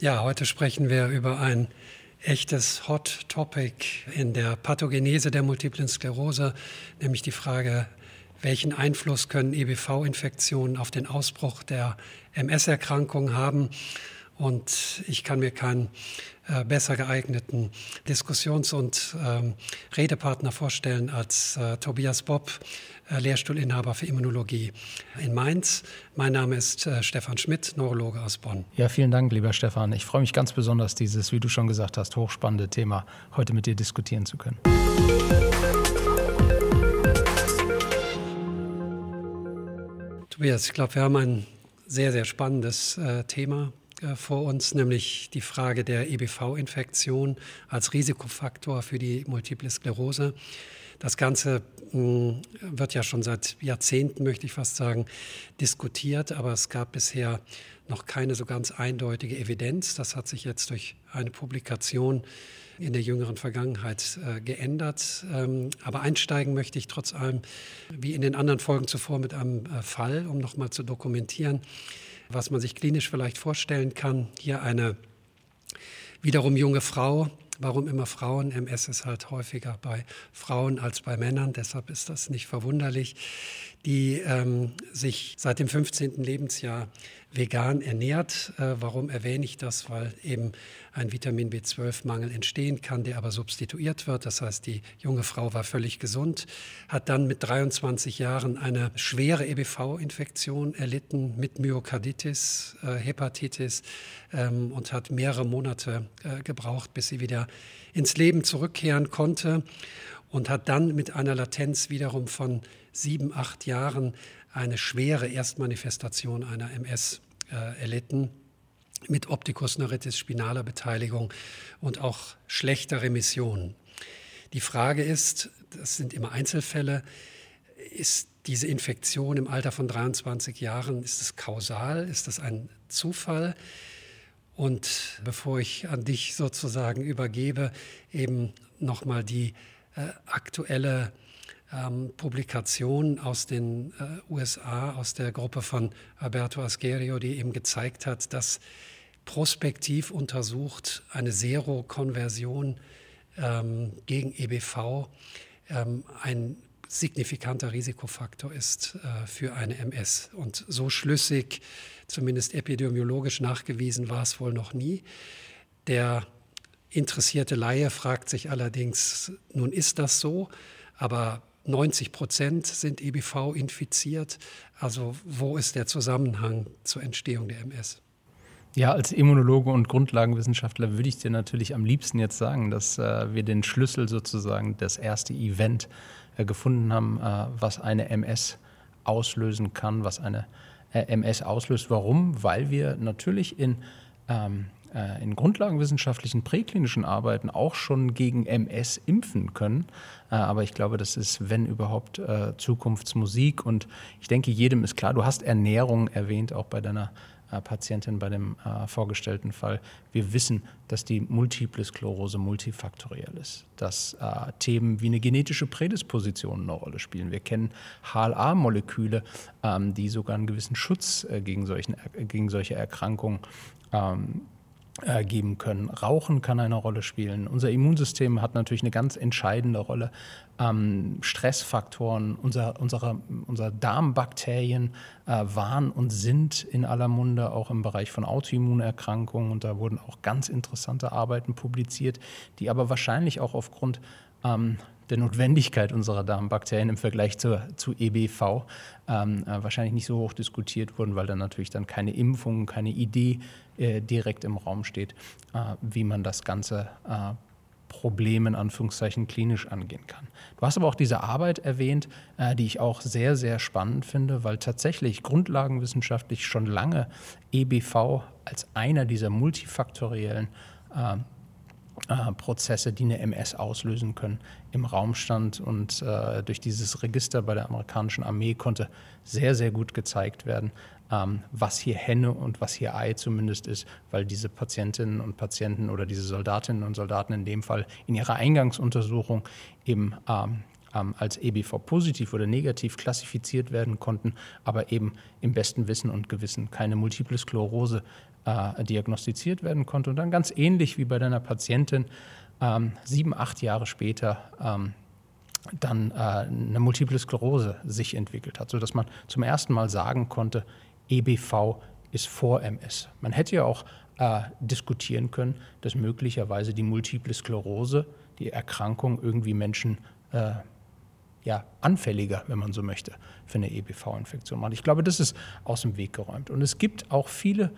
Ja, heute sprechen wir über ein echtes Hot Topic in der Pathogenese der multiplen Sklerose, nämlich die Frage, welchen Einfluss können EBV-Infektionen auf den Ausbruch der MS-Erkrankung haben. Und ich kann mir keinen äh, besser geeigneten Diskussions- und ähm, Redepartner vorstellen als äh, Tobias Bob, äh, Lehrstuhlinhaber für Immunologie in Mainz. Mein Name ist äh, Stefan Schmidt, Neurologe aus Bonn. Ja, vielen Dank, lieber Stefan. Ich freue mich ganz besonders, dieses, wie du schon gesagt hast, hochspannende Thema heute mit dir diskutieren zu können. Tobias, ich glaube, wir haben ein sehr, sehr spannendes äh, Thema vor uns, nämlich die Frage der EBV-Infektion als Risikofaktor für die Multiple Sklerose. Das Ganze hm, wird ja schon seit Jahrzehnten, möchte ich fast sagen, diskutiert, aber es gab bisher noch keine so ganz eindeutige Evidenz. Das hat sich jetzt durch eine Publikation in der jüngeren Vergangenheit äh, geändert. Ähm, aber einsteigen möchte ich trotz allem, wie in den anderen Folgen zuvor, mit einem äh, Fall, um nochmal zu dokumentieren, was man sich klinisch vielleicht vorstellen kann. Hier eine wiederum junge Frau. Warum immer Frauen? MS ist halt häufiger bei Frauen als bei Männern, deshalb ist das nicht verwunderlich, die ähm, sich seit dem 15. Lebensjahr vegan ernährt. Äh, warum erwähne ich das? Weil eben ein Vitamin B12-Mangel entstehen kann, der aber substituiert wird. Das heißt, die junge Frau war völlig gesund, hat dann mit 23 Jahren eine schwere EBV-Infektion erlitten mit Myokarditis, äh, Hepatitis ähm, und hat mehrere Monate äh, gebraucht, bis sie wieder ins Leben zurückkehren konnte und hat dann mit einer Latenz wiederum von sieben, acht Jahren eine schwere Erstmanifestation einer MS äh, erlitten mit Opticus neuritis spinaler Beteiligung und auch schlechter Remission. Die Frage ist, das sind immer Einzelfälle, ist diese Infektion im Alter von 23 Jahren, ist es kausal, ist das ein Zufall? Und bevor ich an dich sozusagen übergebe, eben nochmal die aktuelle ähm, Publikation aus den äh, USA, aus der Gruppe von Alberto Asgerio, die eben gezeigt hat, dass prospektiv untersucht eine Serokonversion ähm, gegen EBV ähm, ein signifikanter Risikofaktor ist äh, für eine MS. Und so schlüssig, zumindest epidemiologisch nachgewiesen, war es wohl noch nie. Der interessierte Laie fragt sich allerdings, nun ist das so, aber 90 Prozent sind EBV infiziert. Also wo ist der Zusammenhang zur Entstehung der MS? Ja, als Immunologe und Grundlagenwissenschaftler würde ich dir natürlich am liebsten jetzt sagen, dass äh, wir den Schlüssel sozusagen, das erste Event äh, gefunden haben, äh, was eine MS auslösen kann, was eine äh, MS auslöst. Warum? Weil wir natürlich in ähm, äh, in grundlagenwissenschaftlichen präklinischen Arbeiten auch schon gegen MS impfen können. Äh, aber ich glaube, das ist, wenn überhaupt, äh, Zukunftsmusik. Und ich denke, jedem ist klar, du hast Ernährung erwähnt, auch bei deiner Patientin bei dem vorgestellten Fall. Wir wissen, dass die Multiple Sklerose multifaktoriell ist, dass Themen wie eine genetische Prädisposition eine Rolle spielen. Wir kennen HLA-Moleküle, ähm, die sogar einen gewissen Schutz gegen, solchen, gegen solche Erkrankungen ähm, äh, geben können. Rauchen kann eine Rolle spielen. Unser Immunsystem hat natürlich eine ganz entscheidende Rolle. Ähm, Stressfaktoren, unser, unsere, unser Darmbakterien äh, waren und sind in aller Munde auch im Bereich von Autoimmunerkrankungen. Und da wurden auch ganz interessante Arbeiten publiziert, die aber wahrscheinlich auch aufgrund ähm, der Notwendigkeit unserer Darmbakterien im Vergleich zu, zu EBV ähm, äh, wahrscheinlich nicht so hoch diskutiert wurden, weil dann natürlich dann keine Impfung, keine Idee äh, direkt im Raum steht, äh, wie man das Ganze äh, Problem in Anführungszeichen klinisch angehen kann. Du hast aber auch diese Arbeit erwähnt, äh, die ich auch sehr, sehr spannend finde, weil tatsächlich grundlagenwissenschaftlich schon lange EBV als einer dieser multifaktoriellen äh, Prozesse, die eine MS auslösen können, im Raum stand. Und äh, durch dieses Register bei der amerikanischen Armee konnte sehr, sehr gut gezeigt werden, ähm, was hier Henne und was hier Ei zumindest ist, weil diese Patientinnen und Patienten oder diese Soldatinnen und Soldaten in dem Fall in ihrer Eingangsuntersuchung eben ähm, ähm, als EBV positiv oder negativ klassifiziert werden konnten, aber eben im besten Wissen und Gewissen keine Multiple Sklerose äh, diagnostiziert werden konnte und dann ganz ähnlich wie bei deiner Patientin ähm, sieben, acht Jahre später ähm, dann äh, eine Multiple Sklerose sich entwickelt hat, sodass man zum ersten Mal sagen konnte, EBV ist vor MS. Man hätte ja auch äh, diskutieren können, dass möglicherweise die Multiple Sklerose, die Erkrankung irgendwie Menschen äh, ja, anfälliger, wenn man so möchte, für eine EBV-Infektion macht. Ich glaube, das ist aus dem Weg geräumt. Und es gibt auch viele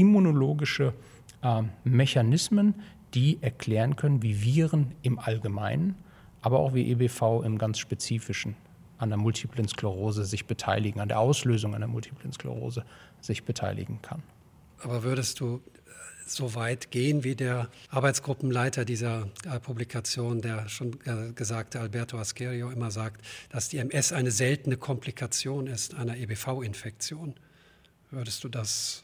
immunologische äh, Mechanismen, die erklären können, wie Viren im Allgemeinen, aber auch wie EBV im ganz Spezifischen an der Multiplen Sklerose sich beteiligen, an der Auslösung einer Multiplen Sklerose sich beteiligen kann. Aber würdest du so weit gehen, wie der Arbeitsgruppenleiter dieser äh, Publikation, der schon äh, gesagte Alberto Askerio, immer sagt, dass die MS eine seltene Komplikation ist einer EBV-Infektion. Würdest du das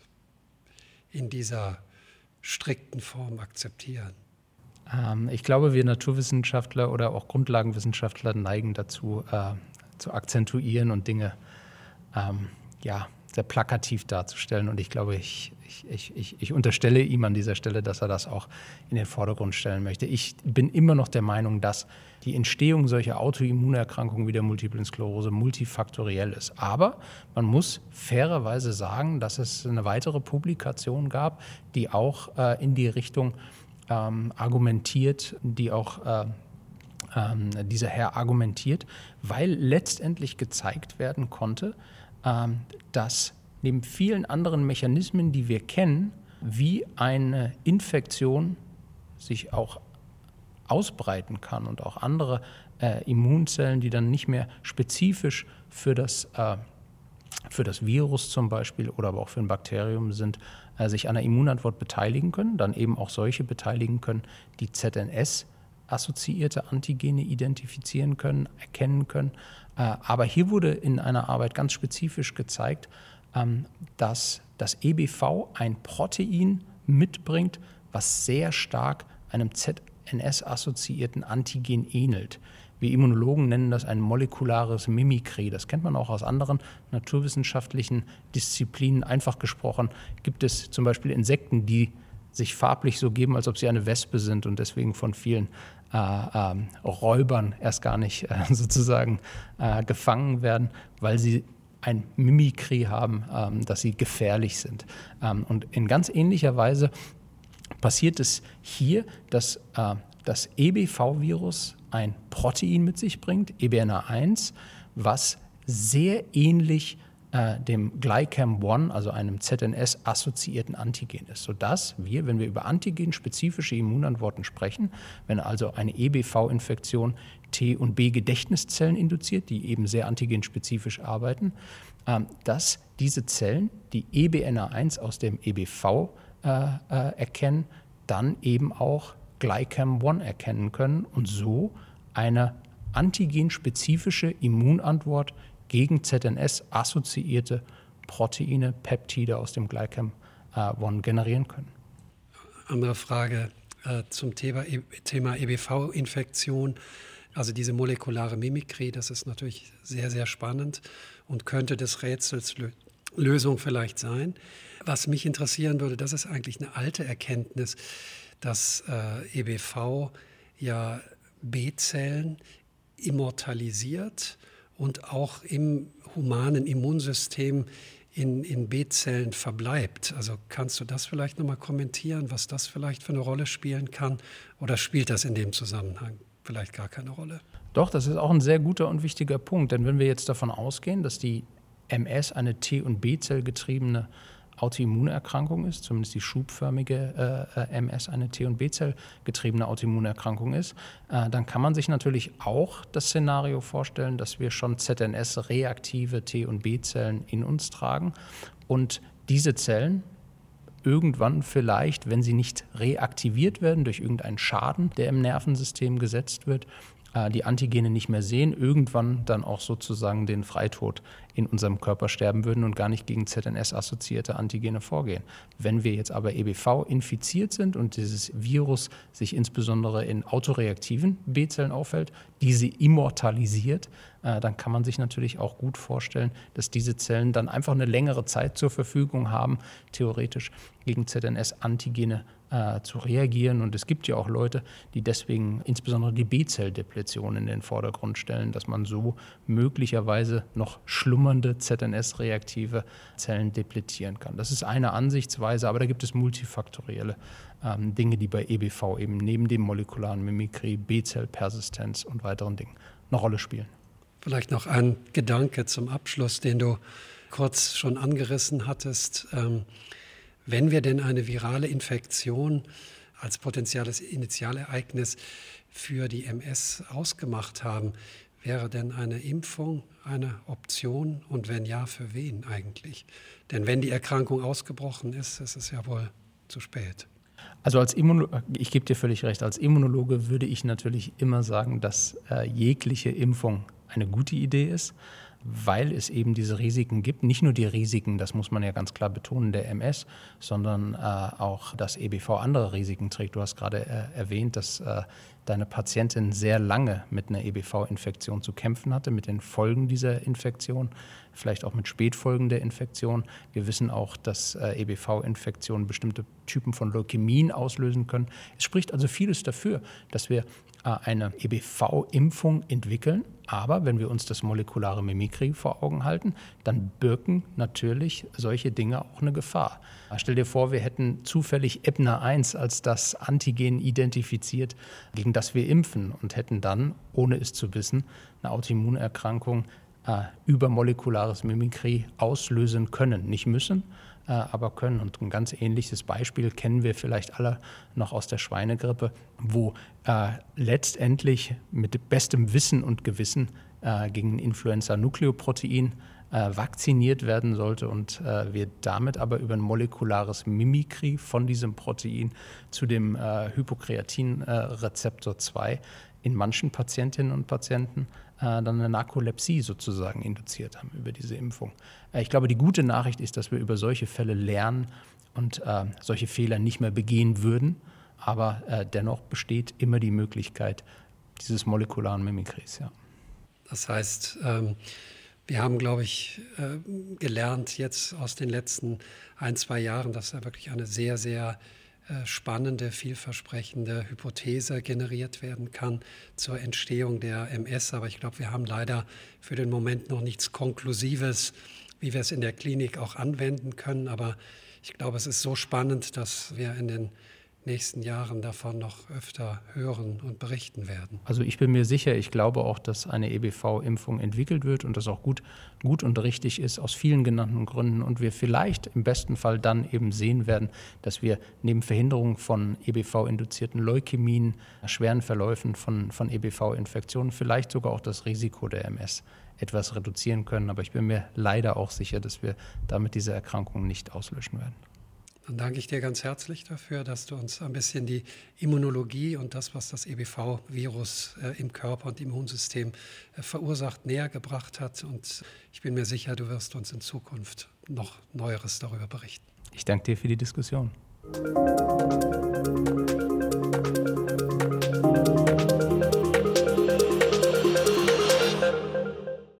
in dieser strikten Form akzeptieren? Ähm, ich glaube, wir Naturwissenschaftler oder auch Grundlagenwissenschaftler neigen dazu, äh, zu akzentuieren und Dinge ähm, ja, sehr plakativ darzustellen. Und ich glaube, ich, ich, ich, ich, unterstelle ihm an dieser Stelle, dass er das auch in den Vordergrund stellen möchte. Ich bin immer noch der Meinung, dass die Entstehung solcher Autoimmunerkrankungen wie der Multiplen Sklerose multifaktoriell ist. Aber man muss fairerweise sagen, dass es eine weitere Publikation gab, die auch äh, in die Richtung ähm, argumentiert, die auch äh, ähm, dieser Herr argumentiert, weil letztendlich gezeigt werden konnte, ähm, dass neben vielen anderen Mechanismen, die wir kennen, wie eine Infektion sich auch ausbreiten kann und auch andere äh, Immunzellen, die dann nicht mehr spezifisch für das, äh, für das Virus zum Beispiel oder aber auch für ein Bakterium sind, äh, sich an der Immunantwort beteiligen können, dann eben auch solche beteiligen können, die ZNS assoziierte Antigene identifizieren können, erkennen können. Äh, aber hier wurde in einer Arbeit ganz spezifisch gezeigt, dass das EBV ein Protein mitbringt, was sehr stark einem ZNS-assoziierten Antigen ähnelt. Wir Immunologen nennen das ein molekulares Mimikry. Das kennt man auch aus anderen naturwissenschaftlichen Disziplinen. Einfach gesprochen gibt es zum Beispiel Insekten, die sich farblich so geben, als ob sie eine Wespe sind und deswegen von vielen äh, äh, Räubern erst gar nicht äh, sozusagen äh, gefangen werden, weil sie ein Mimikry haben, ähm, dass sie gefährlich sind. Ähm, und in ganz ähnlicher Weise passiert es hier, dass äh, das EBV-Virus ein Protein mit sich bringt, EBNA1, was sehr ähnlich äh, dem Glycam-1, also einem ZNS-assoziierten Antigen ist, sodass wir, wenn wir über antigenspezifische Immunantworten sprechen, wenn also eine EBV-Infektion T- und B-Gedächtniszellen induziert, die eben sehr antigenspezifisch arbeiten, ähm, dass diese Zellen, die EBNA1 aus dem EBV äh, äh, erkennen, dann eben auch Glycam-1 erkennen können und so eine antigenspezifische Immunantwort gegen ZNS-assoziierte Proteine, Peptide aus dem Glycam-1 generieren können. Andere Frage äh, zum Thema, Thema EBV-Infektion. Also diese molekulare Mimikrie, das ist natürlich sehr, sehr spannend und könnte des Rätsels Lösung vielleicht sein. Was mich interessieren würde, das ist eigentlich eine alte Erkenntnis, dass äh, EBV ja B-Zellen immortalisiert und auch im humanen Immunsystem in, in B-Zellen verbleibt. Also kannst du das vielleicht nochmal kommentieren, was das vielleicht für eine Rolle spielen kann? Oder spielt das in dem Zusammenhang? vielleicht gar keine Rolle. Doch, das ist auch ein sehr guter und wichtiger Punkt. Denn wenn wir jetzt davon ausgehen, dass die MS eine T- und B-Zell getriebene Autoimmunerkrankung ist, zumindest die schubförmige äh, MS eine T- und B-Zell getriebene Autoimmunerkrankung ist, äh, dann kann man sich natürlich auch das Szenario vorstellen, dass wir schon ZNS-reaktive T- und B-Zellen in uns tragen und diese Zellen, irgendwann vielleicht, wenn sie nicht reaktiviert werden durch irgendeinen Schaden, der im Nervensystem gesetzt wird, äh, die Antigene nicht mehr sehen, irgendwann dann auch sozusagen den Freitod in unserem Körper sterben würden und gar nicht gegen ZNS-assoziierte Antigene vorgehen. Wenn wir jetzt aber EBV infiziert sind und dieses Virus sich insbesondere in autoreaktiven B-Zellen auffällt, diese immortalisiert, äh, dann kann man sich natürlich auch gut vorstellen, dass diese Zellen dann einfach eine längere Zeit zur Verfügung haben, theoretisch gegen ZNS-Antigene äh, zu reagieren. Und es gibt ja auch Leute, die deswegen insbesondere die B-Zell-Depletion in den Vordergrund stellen, dass man so möglicherweise noch schlummernde ZNS-reaktive Zellen depletieren kann. Das ist eine Ansichtsweise, aber da gibt es multifaktorielle ähm, Dinge, die bei EBV eben neben dem molekularen Mimikrie, B-Zell-Persistenz und weiteren Dingen eine Rolle spielen. Vielleicht noch ein Gedanke zum Abschluss, den du kurz schon angerissen hattest. Ähm, wenn wir denn eine virale Infektion als potenzielles Initialereignis für die MS ausgemacht haben, wäre denn eine Impfung eine Option und wenn ja, für wen eigentlich? Denn wenn die Erkrankung ausgebrochen ist, ist es ja wohl zu spät. Also als Immunologe, ich gebe dir völlig recht, als Immunologe würde ich natürlich immer sagen, dass äh, jegliche Impfung eine gute Idee ist weil es eben diese Risiken gibt. Nicht nur die Risiken, das muss man ja ganz klar betonen, der MS, sondern äh, auch das EBV andere Risiken trägt. Du hast gerade äh, erwähnt, dass äh, deine Patientin sehr lange mit einer EBV-Infektion zu kämpfen hatte, mit den Folgen dieser Infektion, vielleicht auch mit Spätfolgen der Infektion. Wir wissen auch, dass äh, EBV-Infektionen bestimmte Typen von Leukämien auslösen können. Es spricht also vieles dafür, dass wir eine EBV-Impfung entwickeln. Aber wenn wir uns das molekulare Mimikry vor Augen halten, dann birken natürlich solche Dinge auch eine Gefahr. Stell dir vor, wir hätten zufällig Ebner 1 als das Antigen identifiziert, gegen das wir impfen und hätten dann, ohne es zu wissen, eine Autoimmunerkrankung äh, über molekulares Mimikry auslösen können. Nicht müssen, äh, aber können. Und ein ganz ähnliches Beispiel kennen wir vielleicht alle noch aus der Schweinegrippe, wo äh, letztendlich mit bestem Wissen und Gewissen äh, gegen Influenza-Nukleoprotein äh, vakziniert werden sollte und äh, wir damit aber über ein molekulares Mimikry von diesem Protein zu dem äh, Hypokreatin-Rezeptor 2 in manchen Patientinnen und Patienten äh, dann eine Narkolepsie sozusagen induziert haben über diese Impfung. Äh, ich glaube, die gute Nachricht ist, dass wir über solche Fälle lernen und äh, solche Fehler nicht mehr begehen würden. Aber äh, dennoch besteht immer die Möglichkeit dieses molekularen Mimikries. Ja. Das heißt, ähm, wir haben, glaube ich, äh, gelernt jetzt aus den letzten ein, zwei Jahren, dass da wirklich eine sehr, sehr äh, spannende, vielversprechende Hypothese generiert werden kann zur Entstehung der MS. Aber ich glaube, wir haben leider für den Moment noch nichts Konklusives, wie wir es in der Klinik auch anwenden können. Aber ich glaube, es ist so spannend, dass wir in den nächsten Jahren davon noch öfter hören und berichten werden. Also ich bin mir sicher, ich glaube auch, dass eine EBV-Impfung entwickelt wird und das auch gut, gut und richtig ist aus vielen genannten Gründen und wir vielleicht im besten Fall dann eben sehen werden, dass wir neben Verhinderung von EBV-induzierten Leukämien, schweren Verläufen von, von EBV-Infektionen vielleicht sogar auch das Risiko der MS etwas reduzieren können. Aber ich bin mir leider auch sicher, dass wir damit diese Erkrankung nicht auslöschen werden. Dann danke ich dir ganz herzlich dafür, dass du uns ein bisschen die Immunologie und das, was das EBV-Virus äh, im Körper und im Immunsystem äh, verursacht, näher gebracht hat. Und ich bin mir sicher, du wirst uns in Zukunft noch Neueres darüber berichten. Ich danke dir für die Diskussion.